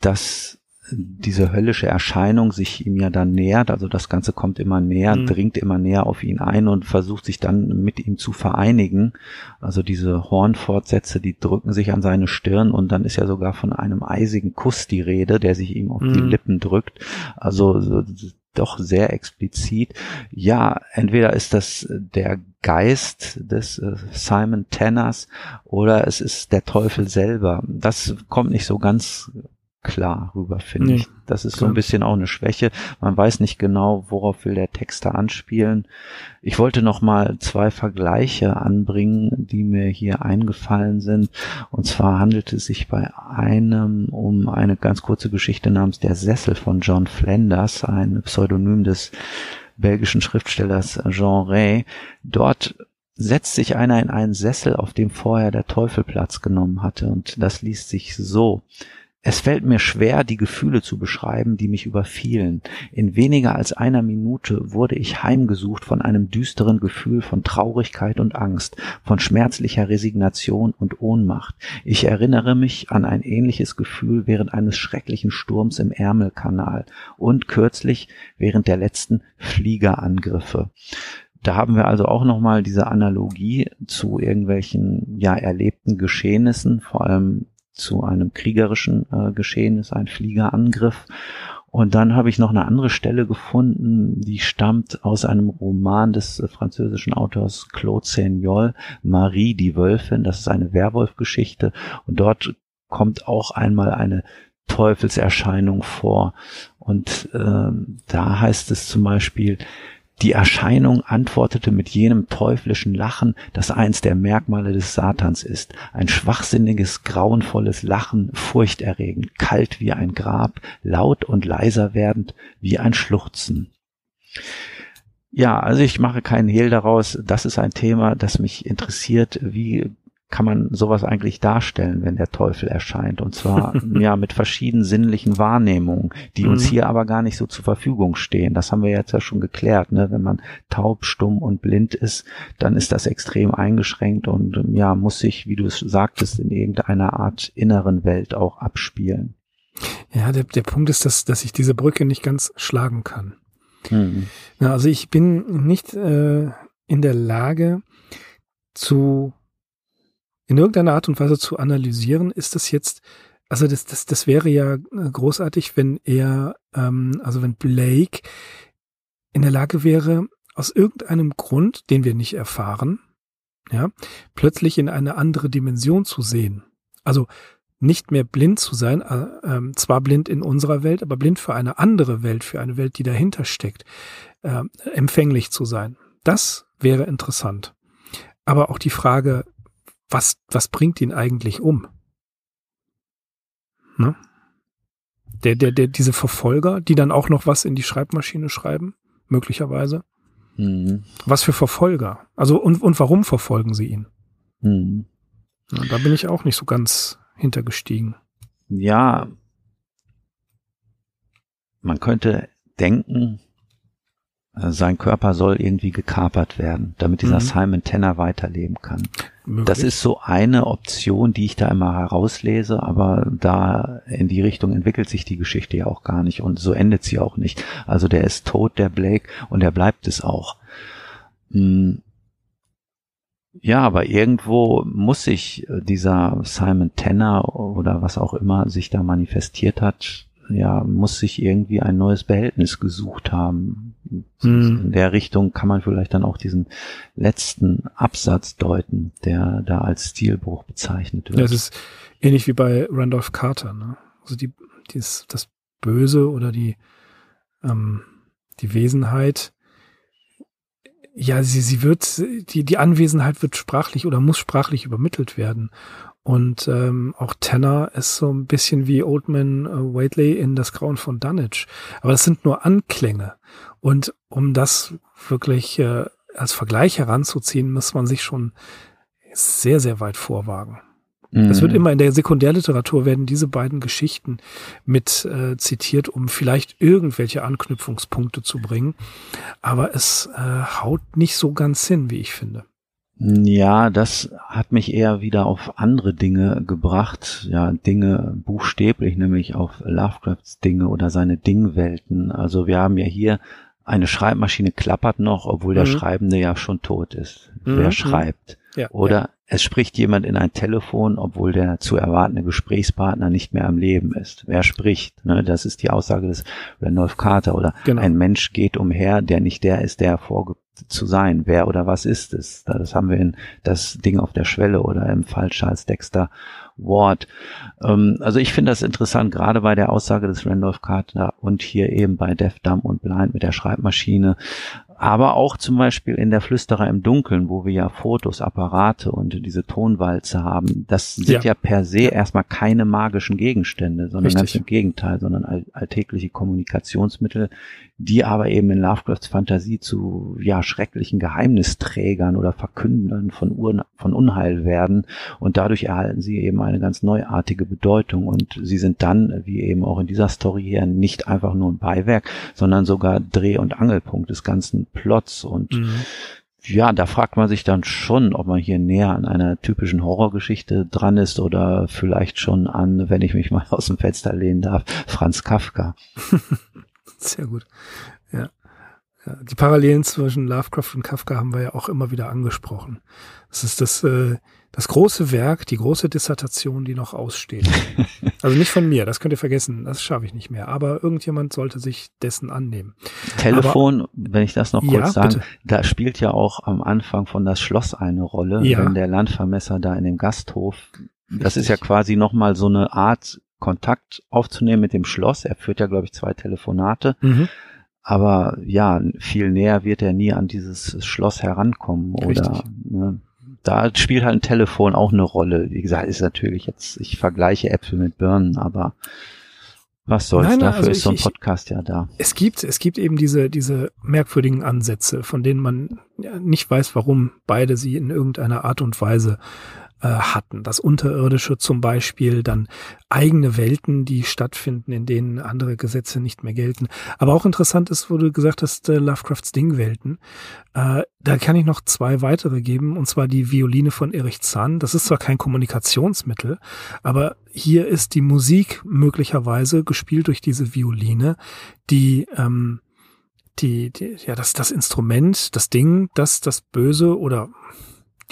Speaker 3: dass diese höllische Erscheinung sich ihm ja dann nähert, also das Ganze kommt immer näher, mhm. dringt immer näher auf ihn ein und versucht sich dann mit ihm zu vereinigen. Also diese Hornfortsätze, die drücken sich an seine Stirn und dann ist ja sogar von einem eisigen Kuss die Rede, der sich ihm auf mhm. die Lippen drückt. Also so, doch sehr explizit. Ja, entweder ist das der Geist des äh, Simon Tenners oder es ist der Teufel selber. Das kommt nicht so ganz klar rüber, finde nee, ich. Das ist so ein bisschen auch eine Schwäche. Man weiß nicht genau, worauf will der Text da anspielen. Ich wollte noch mal zwei Vergleiche anbringen, die mir hier eingefallen sind. Und zwar handelt es sich bei einem um eine ganz kurze Geschichte namens Der Sessel von John Flanders, ein Pseudonym des belgischen Schriftstellers Jean Ray. Dort setzt sich einer in einen Sessel, auf dem vorher der Teufel Platz genommen hatte. Und das liest sich so. Es fällt mir schwer, die Gefühle zu beschreiben, die mich überfielen. In weniger als einer Minute wurde ich heimgesucht von einem düsteren Gefühl von Traurigkeit und Angst, von schmerzlicher Resignation und Ohnmacht. Ich erinnere mich an ein ähnliches Gefühl während eines schrecklichen Sturms im Ärmelkanal und kürzlich während der letzten Fliegerangriffe. Da haben wir also auch nochmal diese Analogie zu irgendwelchen ja erlebten Geschehnissen, vor allem zu einem kriegerischen äh, Geschehnis, ein Fliegerangriff. Und dann habe ich noch eine andere Stelle gefunden, die stammt aus einem Roman des äh, französischen Autors Claude Seignol, Marie die Wölfin. Das ist eine Werwolfgeschichte. Und dort kommt auch einmal eine Teufelserscheinung vor. Und äh, da heißt es zum Beispiel, die Erscheinung antwortete mit jenem teuflischen Lachen, das eins der Merkmale des Satans ist. Ein schwachsinniges, grauenvolles Lachen, furchterregend, kalt wie ein Grab, laut und leiser werdend wie ein Schluchzen. Ja, also ich mache keinen Hehl daraus. Das ist ein Thema, das mich interessiert. Wie kann man sowas eigentlich darstellen, wenn der Teufel erscheint? Und zwar [LAUGHS] ja mit verschiedenen sinnlichen Wahrnehmungen, die mhm. uns hier aber gar nicht so zur Verfügung stehen. Das haben wir jetzt ja schon geklärt. Ne? Wenn man taub, stumm und blind ist, dann ist das extrem eingeschränkt und ja muss sich, wie du es sagtest, in irgendeiner Art inneren Welt auch abspielen.
Speaker 2: Ja, der, der Punkt ist, dass, dass ich diese Brücke nicht ganz schlagen kann. Mhm. Na, also ich bin nicht äh, in der Lage zu in irgendeiner Art und Weise zu analysieren, ist das jetzt, also das, das, das wäre ja äh, großartig, wenn er, ähm, also wenn Blake in der Lage wäre, aus irgendeinem Grund, den wir nicht erfahren, ja, plötzlich in eine andere Dimension zu sehen. Also nicht mehr blind zu sein, äh, äh, zwar blind in unserer Welt, aber blind für eine andere Welt, für eine Welt, die dahinter steckt, äh, empfänglich zu sein. Das wäre interessant. Aber auch die Frage, was, was bringt ihn eigentlich um? Ne? Der, der, der, diese Verfolger, die dann auch noch was in die Schreibmaschine schreiben, möglicherweise. Mhm. Was für Verfolger? Also, und, und warum verfolgen sie ihn? Mhm. Ja, da bin ich auch nicht so ganz hintergestiegen.
Speaker 3: Ja, man könnte denken, äh, sein Körper soll irgendwie gekapert werden, damit dieser mhm. Simon Tanner weiterleben kann. Möglich. Das ist so eine Option, die ich da immer herauslese, aber da in die Richtung entwickelt sich die Geschichte ja auch gar nicht und so endet sie auch nicht. Also der ist tot, der Blake, und er bleibt es auch. Hm. Ja, aber irgendwo muss sich äh, dieser Simon Tanner oder was auch immer sich da manifestiert hat, ja, muss sich irgendwie ein neues Behältnis gesucht haben. Hm. In der Richtung kann man vielleicht dann auch diesen letzten Absatz deuten, der da als Stilbruch bezeichnet wird.
Speaker 2: Das ist ähnlich wie bei Randolph Carter, ne? Also die, dieses, das Böse oder die, ähm, die Wesenheit, ja, sie, sie wird, die, die Anwesenheit wird sprachlich oder muss sprachlich übermittelt werden. Und ähm, auch Tanner ist so ein bisschen wie Oldman äh, Waitley in Das Grauen von Dunwich. Aber das sind nur Anklänge. Und um das wirklich äh, als Vergleich heranzuziehen, muss man sich schon sehr, sehr weit vorwagen. Es wird mhm. immer in der Sekundärliteratur werden diese beiden Geschichten mit äh, zitiert, um vielleicht irgendwelche Anknüpfungspunkte zu bringen. Aber es äh, haut nicht so ganz hin, wie ich finde.
Speaker 3: Ja, das hat mich eher wieder auf andere Dinge gebracht. Ja, Dinge buchstäblich, nämlich auf Lovecrafts Dinge oder seine Dingwelten. Also wir haben ja hier eine Schreibmaschine klappert noch, obwohl der mhm. Schreibende ja schon tot ist. Mhm. Wer schreibt? Ja, oder ja. es spricht jemand in ein Telefon, obwohl der zu erwartende Gesprächspartner nicht mehr am Leben ist. Wer spricht? Ne? Das ist die Aussage des Randolph Carter. Oder genau. ein Mensch geht umher, der nicht der ist, der er vorgibt zu sein. Wer oder was ist es? Das haben wir in das Ding auf der Schwelle oder im Fall Charles Dexter Ward. Ähm, also ich finde das interessant, gerade bei der Aussage des Randolph Carter und hier eben bei Deaf, Dumb und Blind mit der Schreibmaschine, aber auch zum Beispiel in der Flüsterer im Dunkeln, wo wir ja Fotos, Apparate und diese Tonwalze haben. Das sind ja, ja per se erstmal keine magischen Gegenstände, sondern Richtig. ganz im Gegenteil, sondern all alltägliche Kommunikationsmittel, die aber eben in Lovecrafts Fantasie zu ja schrecklichen Geheimnisträgern oder Verkündern von, Ur von Unheil werden und dadurch erhalten sie eben eine ganz neuartige Bedeutung und sie sind dann, wie eben auch in dieser Story hier, nicht einfach nur ein Beiwerk, sondern sogar Dreh- und Angelpunkt des ganzen Plots und mhm. Ja, da fragt man sich dann schon, ob man hier näher an einer typischen Horrorgeschichte dran ist oder vielleicht schon an, wenn ich mich mal [LAUGHS] aus dem Fenster lehnen darf, Franz Kafka. [LAUGHS]
Speaker 2: Sehr gut. Ja. ja. Die Parallelen zwischen Lovecraft und Kafka haben wir ja auch immer wieder angesprochen. Das ist das, äh, das große Werk, die große Dissertation, die noch aussteht. [LAUGHS] also nicht von mir, das könnt ihr vergessen, das schaffe ich nicht mehr. Aber irgendjemand sollte sich dessen annehmen.
Speaker 3: Telefon, Aber, wenn ich das noch kurz ja, sagen, bitte. da spielt ja auch am Anfang von das Schloss eine Rolle, ja. wenn der Landvermesser da in dem Gasthof, das ist ja quasi nochmal so eine Art Kontakt aufzunehmen mit dem Schloss. Er führt ja, glaube ich, zwei Telefonate. Mhm. Aber ja, viel näher wird er nie an dieses Schloss herankommen Richtig. oder ne, da spielt halt ein Telefon auch eine Rolle. Wie gesagt, ist natürlich jetzt, ich vergleiche Äpfel mit Birnen, aber was soll's, nein, nein, dafür also ist ich, so ein Podcast ja da.
Speaker 2: Es gibt, es gibt eben diese, diese merkwürdigen Ansätze, von denen man nicht weiß, warum beide sie in irgendeiner Art und Weise äh, hatten. Das Unterirdische zum Beispiel, dann eigene Welten, die stattfinden, in denen andere Gesetze nicht mehr gelten. Aber auch interessant ist, wo du gesagt hast, äh, Lovecrafts Dingwelten. Äh, da kann ich noch zwei weitere geben, und zwar die Violine von Erich Zahn. Das ist zwar kein Kommunikationsmittel, aber hier ist die Musik möglicherweise gespielt durch diese Violine, die ähm, die, die, ja, das, das Instrument, das Ding, das das Böse oder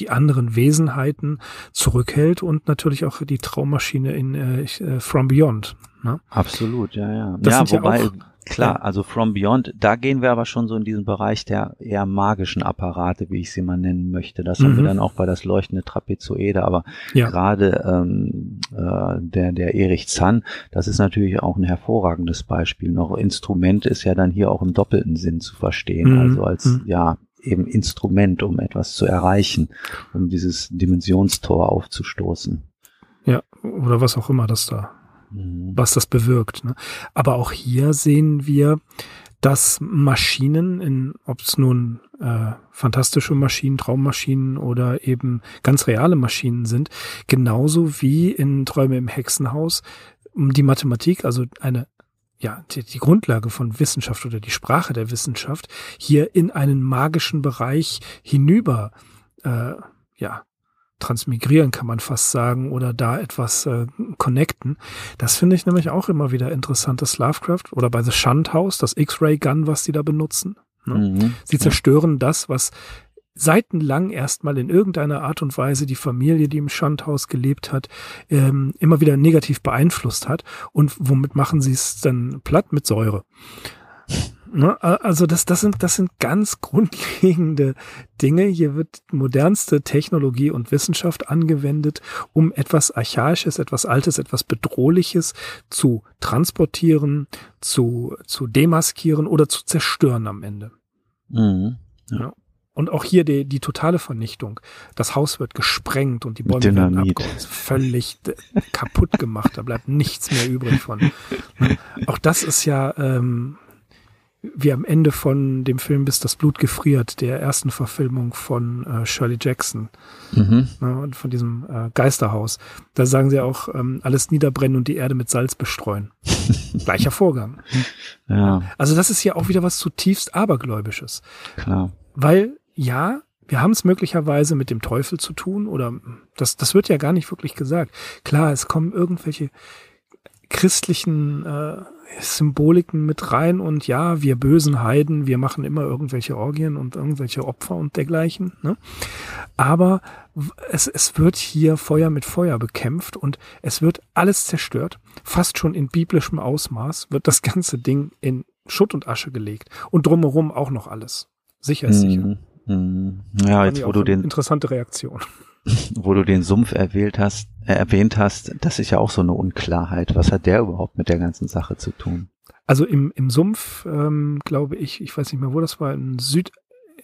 Speaker 2: die anderen Wesenheiten zurückhält und natürlich auch die Traummaschine in äh, äh From Beyond.
Speaker 3: Ne? Absolut, ja, ja. Das ja, wobei, ja auch, klar, also From Beyond, da gehen wir aber schon so in diesen Bereich der eher magischen Apparate, wie ich sie mal nennen möchte. Das mhm. haben wir mhm. dann auch bei das leuchtende Trapezoede, aber ja. gerade ähm, äh, der, der Erich Zahn, das ist natürlich auch ein hervorragendes Beispiel. Noch Instrument ist ja dann hier auch im doppelten Sinn zu verstehen, mhm. also als, mhm. ja, eben Instrument, um etwas zu erreichen, um dieses Dimensionstor aufzustoßen.
Speaker 2: Ja, oder was auch immer das da, mhm. was das bewirkt. Ne? Aber auch hier sehen wir, dass Maschinen, in, ob es nun äh, fantastische Maschinen, Traummaschinen oder eben ganz reale Maschinen sind, genauso wie in Träume im Hexenhaus die Mathematik, also eine ja, die, die Grundlage von Wissenschaft oder die Sprache der Wissenschaft hier in einen magischen Bereich hinüber, äh, ja, transmigrieren kann man fast sagen oder da etwas äh, connecten. Das finde ich nämlich auch immer wieder interessant, das Lovecraft oder bei The Shunt House, das X-Ray Gun, was die da benutzen. Ne? Mhm. Sie zerstören das, was seitenlang erstmal in irgendeiner Art und Weise die Familie, die im Schandhaus gelebt hat, ähm, immer wieder negativ beeinflusst hat. Und womit machen sie es dann platt? Mit Säure. Ne? Also das, das, sind, das sind ganz [LAUGHS] grundlegende Dinge. Hier wird modernste Technologie und Wissenschaft angewendet, um etwas Archaisches, etwas Altes, etwas Bedrohliches zu transportieren, zu, zu demaskieren oder zu zerstören am Ende. Mhm. Ja. Und auch hier die, die totale Vernichtung. Das Haus wird gesprengt und die Bäume Dynamit. werden abgeholzt. Völlig kaputt gemacht. Da bleibt nichts mehr übrig von. Auch das ist ja ähm, wie am Ende von dem Film Bis das Blut gefriert, der ersten Verfilmung von äh, Shirley Jackson mhm. ne, und von diesem äh, Geisterhaus. Da sagen sie auch, ähm, alles niederbrennen und die Erde mit Salz bestreuen. [LAUGHS] Gleicher Vorgang. Ja. Also das ist ja auch wieder was zutiefst Abergläubisches. Klar. Weil ja, wir haben es möglicherweise mit dem Teufel zu tun oder das, das wird ja gar nicht wirklich gesagt. Klar, es kommen irgendwelche christlichen äh, Symboliken mit rein und ja, wir bösen Heiden, wir machen immer irgendwelche Orgien und irgendwelche Opfer und dergleichen. Ne? Aber es, es wird hier Feuer mit Feuer bekämpft und es wird alles zerstört. Fast schon in biblischem Ausmaß wird das [LAUGHS] ganze Ding in Schutt und Asche gelegt und drumherum auch noch alles. Sicher ist sicher. Mhm.
Speaker 3: Hm. Ja, jetzt wo du den
Speaker 2: interessante Reaktion. [LAUGHS]
Speaker 3: Wo du den Sumpf erwählt hast, äh, erwähnt hast, das ist ja auch so eine Unklarheit. Was hat der überhaupt mit der ganzen Sache zu tun?
Speaker 2: Also im, im Sumpf, ähm, glaube ich, ich weiß nicht mehr, wo das war, im Süd,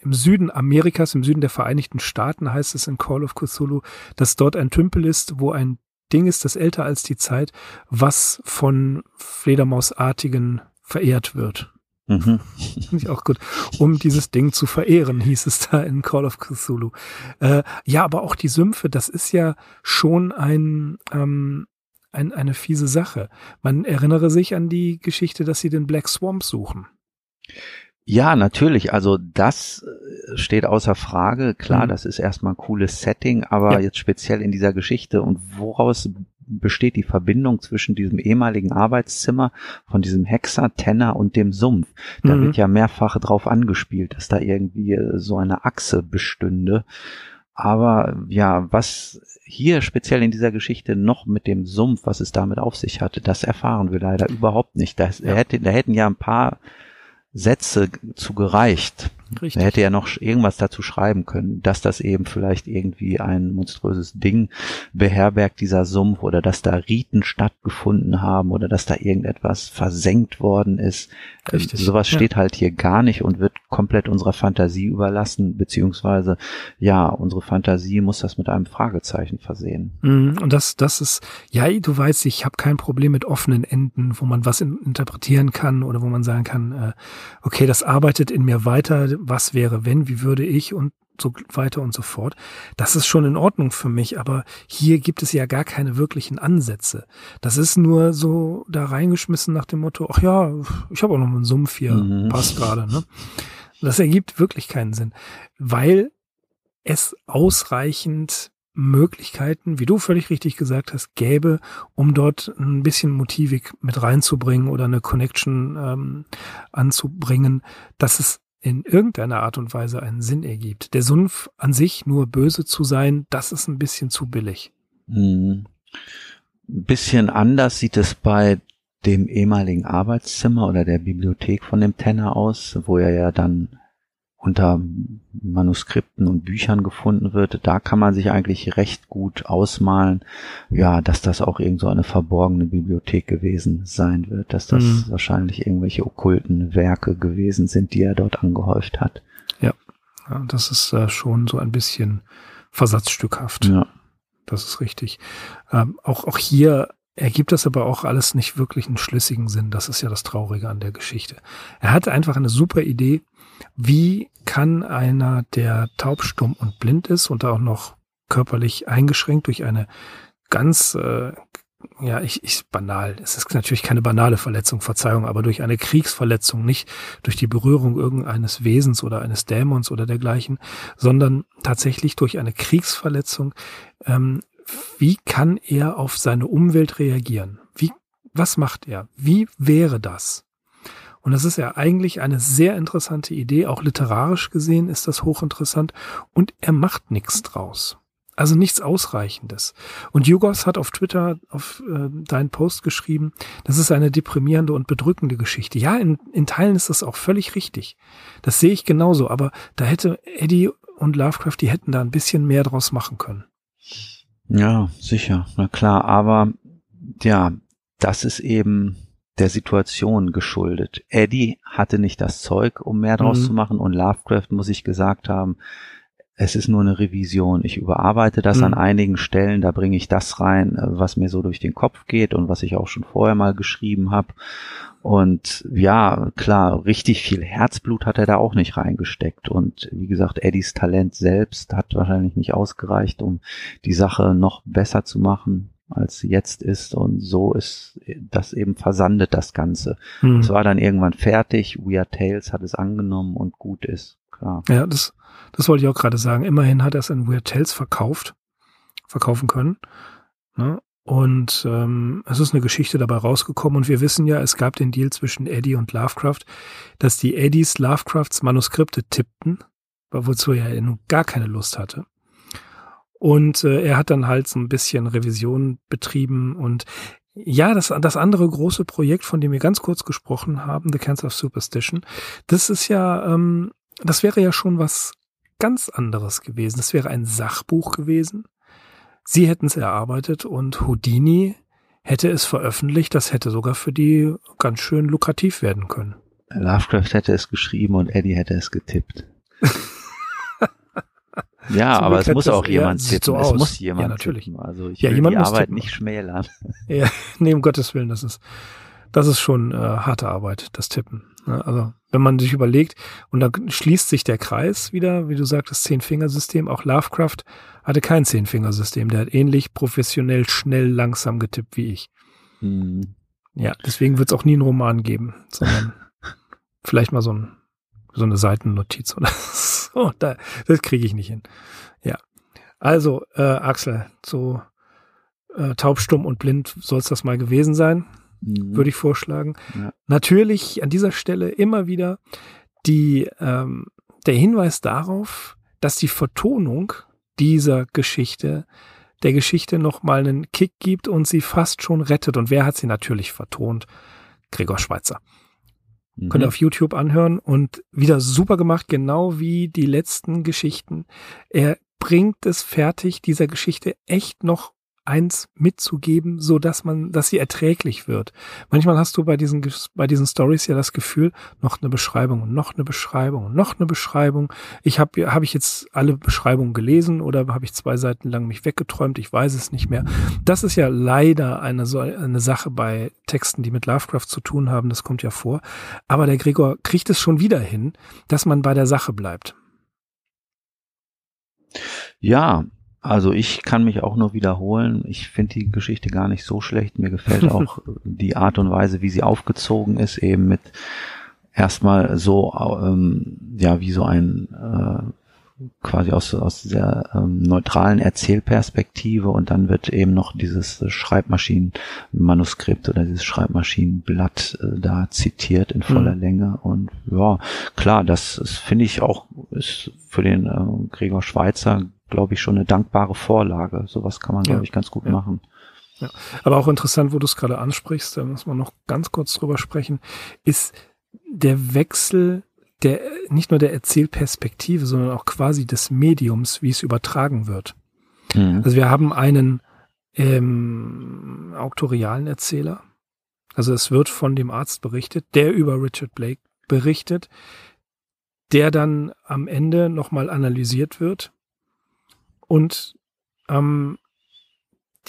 Speaker 2: im Süden Amerikas, im Süden der Vereinigten Staaten heißt es in Call of Cthulhu, dass dort ein Tümpel ist, wo ein Ding ist, das älter als die Zeit, was von Fledermausartigen verehrt wird. Mhm. [LAUGHS] Finde ich auch gut. Um dieses Ding zu verehren, hieß es da in Call of Cthulhu. Äh, ja, aber auch die Sümpfe, das ist ja schon ein, ähm, ein, eine fiese Sache. Man erinnere sich an die Geschichte, dass sie den Black Swamp suchen.
Speaker 3: Ja, natürlich. Also das äh, steht außer Frage. Klar, mhm. das ist erstmal ein cooles Setting, aber ja. jetzt speziell in dieser Geschichte und woraus besteht die Verbindung zwischen diesem ehemaligen Arbeitszimmer von diesem Hexer, Tenner und dem Sumpf. Da mhm. wird ja mehrfach drauf angespielt, dass da irgendwie äh, so eine Achse bestünde. Aber ja, was hier speziell in dieser Geschichte noch mit dem Sumpf, was es damit auf sich hatte, das erfahren wir leider überhaupt nicht. Das, ja. hätte, da hätten ja ein paar Sätze zu gereicht. Richtig. Er hätte ja noch irgendwas dazu schreiben können, dass das eben vielleicht irgendwie ein monströses Ding beherbergt, dieser Sumpf, oder dass da Riten stattgefunden haben, oder dass da irgendetwas versenkt worden ist. Richtig. Sowas steht ja. halt hier gar nicht und wird komplett unserer Fantasie überlassen, beziehungsweise, ja, unsere Fantasie muss das mit einem Fragezeichen versehen.
Speaker 2: Mhm, und das, das ist, ja, du weißt, ich habe kein Problem mit offenen Enden, wo man was interpretieren kann oder wo man sagen kann, äh, okay, das arbeitet in mir weiter, was wäre, wenn, wie würde ich und so weiter und so fort. Das ist schon in Ordnung für mich, aber hier gibt es ja gar keine wirklichen Ansätze. Das ist nur so da reingeschmissen nach dem Motto, ach ja, ich habe auch noch einen Sumpf hier, mhm. passt gerade. Ne? Das ergibt wirklich keinen Sinn, weil es ausreichend Möglichkeiten, wie du völlig richtig gesagt hast, gäbe, um dort ein bisschen Motivik mit reinzubringen oder eine Connection ähm, anzubringen, dass es in irgendeiner Art und Weise einen Sinn ergibt. Der Sumpf an sich nur böse zu sein, das ist ein bisschen zu billig.
Speaker 3: Ein bisschen anders sieht es bei dem ehemaligen Arbeitszimmer oder der Bibliothek von dem Tenner aus, wo er ja dann unter Manuskripten und Büchern gefunden wird, da kann man sich eigentlich recht gut ausmalen, ja, dass das auch irgend so eine verborgene Bibliothek gewesen sein wird, dass das mhm. wahrscheinlich irgendwelche okkulten Werke gewesen sind, die er dort angehäuft hat.
Speaker 2: Ja, Ja, das ist äh, schon so ein bisschen versatzstückhaft.
Speaker 3: Ja.
Speaker 2: Das ist richtig. Ähm, auch, auch hier ergibt das aber auch alles nicht wirklich einen schlüssigen Sinn. Das ist ja das Traurige an der Geschichte. Er hatte einfach eine super Idee. Wie kann einer, der taub, stumm und blind ist und auch noch körperlich eingeschränkt durch eine ganz, äh, ja, ich, ich banal. Es ist natürlich keine banale Verletzung, Verzeihung, aber durch eine Kriegsverletzung, nicht durch die Berührung irgendeines Wesens oder eines Dämons oder dergleichen, sondern tatsächlich durch eine Kriegsverletzung. Ähm, wie kann er auf seine Umwelt reagieren? Wie, was macht er? Wie wäre das? Und das ist ja eigentlich eine sehr interessante Idee. Auch literarisch gesehen ist das hochinteressant. Und er macht nichts draus. Also nichts Ausreichendes. Und Jugos hat auf Twitter auf äh, deinen Post geschrieben, das ist eine deprimierende und bedrückende Geschichte. Ja, in, in Teilen ist das auch völlig richtig. Das sehe ich genauso. Aber da hätte Eddie und Lovecraft, die hätten da ein bisschen mehr draus machen können.
Speaker 3: Ja, sicher, na klar. Aber ja, das ist eben der Situation geschuldet. Eddie hatte nicht das Zeug, um mehr draus mhm. zu machen und Lovecraft, muss ich gesagt haben, es ist nur eine Revision. Ich überarbeite das mhm. an einigen Stellen, da bringe ich das rein, äh, was mir so durch den Kopf geht und was ich auch schon vorher mal geschrieben habe. Und ja, klar, richtig viel Herzblut hat er da auch nicht reingesteckt. Und wie gesagt, Eddies Talent selbst hat wahrscheinlich nicht ausgereicht, um die Sache noch besser zu machen, als jetzt ist. Und so ist das eben versandet, das Ganze. Mhm. Es war dann irgendwann fertig, Weird Tales hat es angenommen und gut ist. Klar.
Speaker 2: Ja, das das wollte ich auch gerade sagen. Immerhin hat er es in Weird Tales verkauft, verkaufen können. Ne? Und ähm, es ist eine Geschichte dabei rausgekommen und wir wissen ja, es gab den Deal zwischen Eddie und Lovecraft, dass die Eddies Lovecrafts Manuskripte tippten, wozu er nun gar keine Lust hatte. Und äh, er hat dann halt so ein bisschen Revision betrieben und ja, das, das andere große Projekt, von dem wir ganz kurz gesprochen haben, The Cancer of Superstition, das ist ja, ähm, das wäre ja schon was ganz anderes gewesen. Es wäre ein Sachbuch gewesen. Sie hätten es erarbeitet und Houdini hätte es veröffentlicht. Das hätte sogar für die ganz schön lukrativ werden können.
Speaker 3: Lovecraft hätte es geschrieben und Eddie hätte es getippt. [LAUGHS] ja, aber es muss auch jemand tippen. So es muss jemand ja, natürlich. tippen. Also ich ja, will die Arbeit tippen. nicht schmälern. [LAUGHS]
Speaker 2: Ja, nee, um Gottes Willen, das ist, das ist schon äh, harte Arbeit, das Tippen. Ne? Also wenn man sich überlegt, und dann schließt sich der Kreis wieder, wie du sagtest, Zehn-Fingersystem. Auch Lovecraft hatte kein Zehn-Fingersystem. Der hat ähnlich professionell, schnell, langsam getippt wie ich. Mhm. Ja, deswegen wird es auch nie einen Roman geben, sondern [LAUGHS] vielleicht mal so, ein, so eine Seitennotiz oder [LAUGHS] so. Da, das kriege ich nicht hin. Ja. Also, äh, Axel, so äh, taubstumm und blind soll es das mal gewesen sein mhm. würde ich vorschlagen. Ja. Natürlich an dieser Stelle immer wieder die, ähm, der Hinweis darauf, dass die Vertonung dieser Geschichte der Geschichte nochmal einen Kick gibt und sie fast schon rettet. Und wer hat sie natürlich vertont? Gregor Schweitzer. Mhm. Könnt ihr auf YouTube anhören und wieder super gemacht, genau wie die letzten Geschichten. Er bringt es fertig, dieser Geschichte echt noch eins mitzugeben, so dass man, dass sie erträglich wird. Manchmal hast du bei diesen, bei diesen Stories ja das Gefühl, noch eine Beschreibung noch eine Beschreibung noch eine Beschreibung. Ich habe, habe ich jetzt alle Beschreibungen gelesen oder habe ich zwei Seiten lang mich weggeträumt? Ich weiß es nicht mehr. Das ist ja leider eine, so eine Sache bei Texten, die mit Lovecraft zu tun haben. Das kommt ja vor. Aber der Gregor kriegt es schon wieder hin, dass man bei der Sache bleibt.
Speaker 3: Ja, also ich kann mich auch nur wiederholen. Ich finde die Geschichte gar nicht so schlecht. Mir gefällt [LAUGHS] auch die Art und Weise, wie sie aufgezogen ist, eben mit erstmal so, ähm, ja, wie so ein äh, quasi aus, aus dieser ähm, neutralen Erzählperspektive und dann wird eben noch dieses Schreibmaschinenmanuskript oder dieses Schreibmaschinenblatt äh, da zitiert in voller mhm. Länge und ja, klar, das, finde ich auch ist für den äh, Gregor Schweizer glaube ich, schon eine dankbare Vorlage. Sowas kann man, glaube ich, ganz gut ja. machen.
Speaker 2: Ja. Aber auch interessant, wo du es gerade ansprichst, da muss man noch ganz kurz drüber sprechen, ist der Wechsel der, nicht nur der Erzählperspektive, sondern auch quasi des Mediums, wie es übertragen wird. Mhm. Also wir haben einen ähm, auktorialen Erzähler. Also es wird von dem Arzt berichtet, der über Richard Blake berichtet, der dann am Ende nochmal analysiert wird und ähm,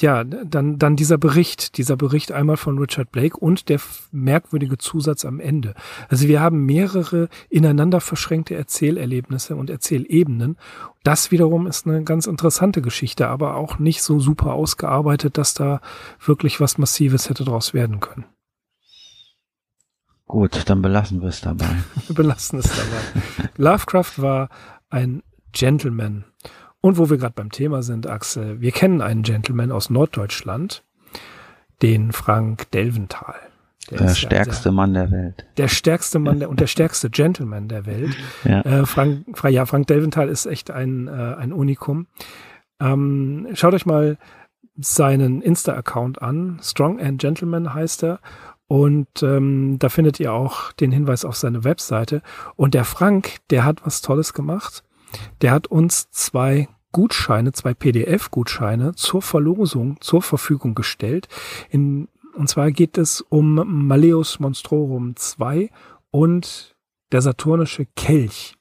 Speaker 2: ja, dann, dann dieser Bericht, dieser Bericht einmal von Richard Blake und der merkwürdige Zusatz am Ende. Also wir haben mehrere ineinander verschränkte Erzählerlebnisse und Erzählebenen. Das wiederum ist eine ganz interessante Geschichte, aber auch nicht so super ausgearbeitet, dass da wirklich was Massives hätte draus werden können.
Speaker 3: Gut, dann belassen wir es dabei. [LAUGHS]
Speaker 2: wir belassen es dabei. [LAUGHS] Lovecraft war ein Gentleman. Und wo wir gerade beim Thema sind, Axel, wir kennen einen Gentleman aus Norddeutschland, den Frank Delventhal.
Speaker 3: Der, der stärkste der, Mann der Welt.
Speaker 2: Der stärkste Mann der, und der stärkste Gentleman der Welt. Ja. Äh, Frank, ja, Frank Delventhal ist echt ein, äh, ein Unikum. Ähm, schaut euch mal seinen Insta-Account an. Strong and Gentleman heißt er. Und ähm, da findet ihr auch den Hinweis auf seine Webseite. Und der Frank, der hat was Tolles gemacht. Der hat uns zwei Gutscheine, zwei PDF-Gutscheine zur Verlosung zur Verfügung gestellt. In, und zwar geht es um Malleus Monstrorum 2 und der Saturnische Kelch.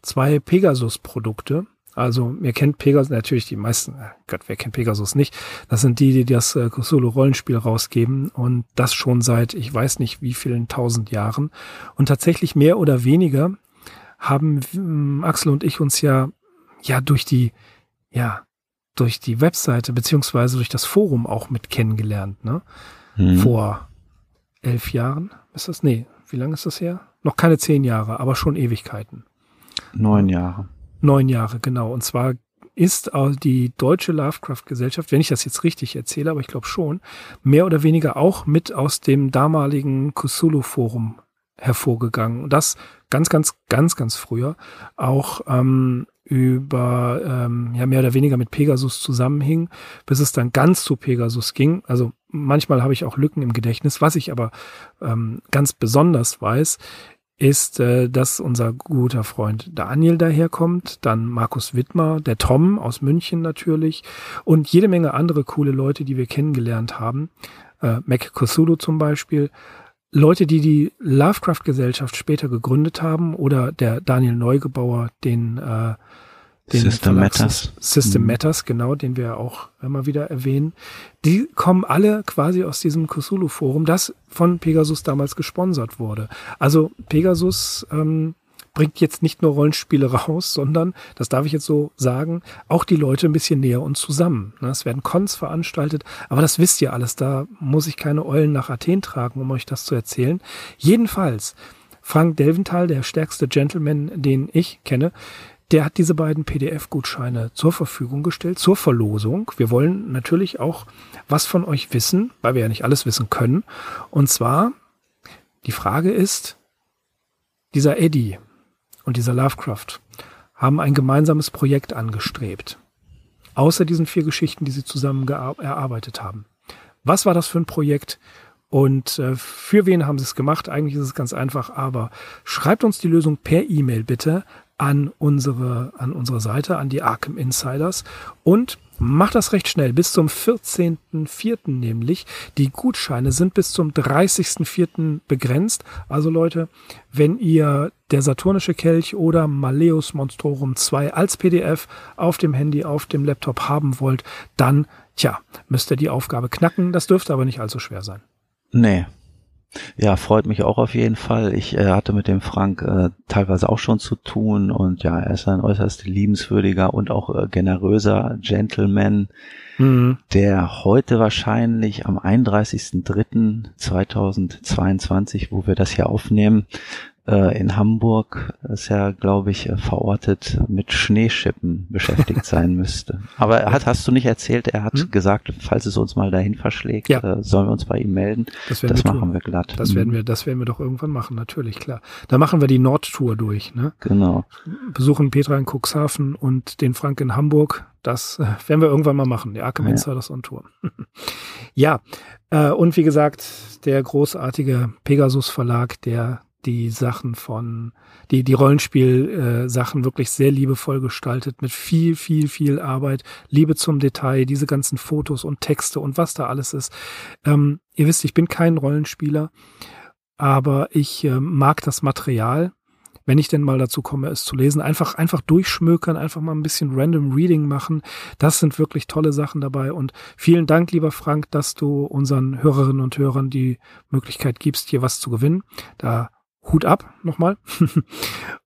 Speaker 2: Zwei Pegasus-Produkte. Also, ihr kennt Pegasus, natürlich die meisten, äh Gott, wer kennt Pegasus nicht? Das sind die, die das äh, Solo-Rollenspiel rausgeben und das schon seit, ich weiß nicht wie vielen tausend Jahren. Und tatsächlich mehr oder weniger haben ähm, Axel und ich uns ja, ja, durch die ja, durch die Webseite beziehungsweise durch das Forum auch mit kennengelernt, ne? Mhm. Vor elf Jahren ist das? Nee, wie lange ist das her? Noch keine zehn Jahre, aber schon Ewigkeiten.
Speaker 3: Neun Jahre.
Speaker 2: Neun Jahre, genau. Und zwar ist auch die deutsche Lovecraft-Gesellschaft, wenn ich das jetzt richtig erzähle, aber ich glaube schon, mehr oder weniger auch mit aus dem damaligen Cthulhu-Forum hervorgegangen. Und das ganz, ganz, ganz, ganz früher. Auch ähm, über ähm, ja mehr oder weniger mit Pegasus zusammenhing, bis es dann ganz zu Pegasus ging. Also manchmal habe ich auch Lücken im Gedächtnis. Was ich aber ähm, ganz besonders weiß, ist, äh, dass unser guter Freund Daniel daherkommt, dann Markus Wittmer, der Tom aus München natürlich und jede Menge andere coole Leute, die wir kennengelernt haben. Äh, Mac Cthulhu zum Beispiel. Leute, die die Lovecraft-Gesellschaft später gegründet haben oder der Daniel Neugebauer, den, äh,
Speaker 3: den System Verlags Matters.
Speaker 2: System mhm. Matters, genau, den wir auch immer wieder erwähnen. Die kommen alle quasi aus diesem Cthulhu-Forum, das von Pegasus damals gesponsert wurde. Also Pegasus ähm, bringt jetzt nicht nur Rollenspiele [LAUGHS] raus, sondern, das darf ich jetzt so sagen, auch die Leute ein bisschen näher und zusammen. Ne, es werden Cons veranstaltet, aber das wisst ihr alles, da muss ich keine Eulen nach Athen tragen, um euch das zu erzählen. Jedenfalls, Frank Delventhal, der stärkste Gentleman, den ich kenne, der hat diese beiden PDF-Gutscheine zur Verfügung gestellt, zur Verlosung. Wir wollen natürlich auch was von euch wissen, weil wir ja nicht alles wissen können. Und zwar, die Frage ist, dieser Eddie, und dieser Lovecraft haben ein gemeinsames Projekt angestrebt. Außer diesen vier Geschichten, die sie zusammen erarbeitet haben. Was war das für ein Projekt? Und äh, für wen haben sie es gemacht? Eigentlich ist es ganz einfach, aber schreibt uns die Lösung per E-Mail bitte an unsere, an unsere Seite, an die Arkham Insiders und Macht das recht schnell, bis zum 14.04. nämlich. Die Gutscheine sind bis zum 30.04. begrenzt. Also Leute, wenn ihr der Saturnische Kelch oder Malleus Monstrorum 2 als PDF auf dem Handy, auf dem Laptop haben wollt, dann, tja, müsst ihr die Aufgabe knacken. Das dürfte aber nicht allzu schwer sein.
Speaker 3: Nee, ja, freut mich auch auf jeden Fall. Ich äh, hatte mit dem Frank äh, teilweise auch schon zu tun und ja, er ist ein äußerst liebenswürdiger und auch äh, generöser Gentleman, mhm. der heute wahrscheinlich am 31.03.2022, wo wir das hier aufnehmen, äh, in Hamburg ist ja, glaube ich, äh, verortet mit Schneeschippen beschäftigt sein [LAUGHS] müsste. Aber er hat, hast du nicht erzählt, er hat hm? gesagt, falls es uns mal dahin verschlägt, ja. äh, sollen wir uns bei ihm melden.
Speaker 2: Das, das
Speaker 3: wir machen
Speaker 2: tun.
Speaker 3: wir glatt.
Speaker 2: Das mhm. werden wir, das werden wir doch irgendwann machen, natürlich, klar. Da machen wir die Nordtour durch, ne?
Speaker 3: Genau.
Speaker 2: Besuchen Petra in Cuxhaven und den Frank in Hamburg. Das äh, werden wir irgendwann mal machen. Die Arkham ja. Insiders on Tour. [LAUGHS] ja. Äh, und wie gesagt, der großartige Pegasus Verlag, der die Sachen von, die, die Rollenspiel-Sachen äh, wirklich sehr liebevoll gestaltet, mit viel, viel, viel Arbeit, Liebe zum Detail, diese ganzen Fotos und Texte und was da alles ist. Ähm, ihr wisst, ich bin kein Rollenspieler, aber ich äh, mag das Material. wenn ich denn mal dazu komme, es zu lesen. Einfach, einfach durchschmökern, einfach mal ein bisschen random Reading machen. Das sind wirklich tolle Sachen dabei. Und vielen Dank, lieber Frank, dass du unseren Hörerinnen und Hörern die Möglichkeit gibst, hier was zu gewinnen. Da Hut ab nochmal. [LAUGHS]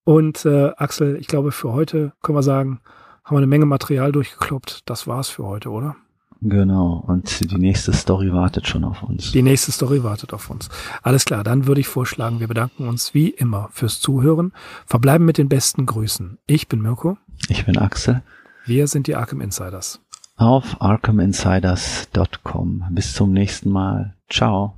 Speaker 2: und äh, Axel, ich glaube, für heute können wir sagen, haben wir eine Menge Material durchgekloppt. Das war's für heute, oder?
Speaker 3: Genau, und die nächste Story wartet schon auf uns.
Speaker 2: Die nächste Story wartet auf uns. Alles klar, dann würde ich vorschlagen, wir bedanken uns wie immer fürs Zuhören, verbleiben mit den besten Grüßen. Ich bin Mirko.
Speaker 3: Ich bin Axel.
Speaker 2: Wir sind die Arkham Insiders.
Speaker 3: Auf arkhaminsiders.com. Bis zum nächsten Mal. Ciao.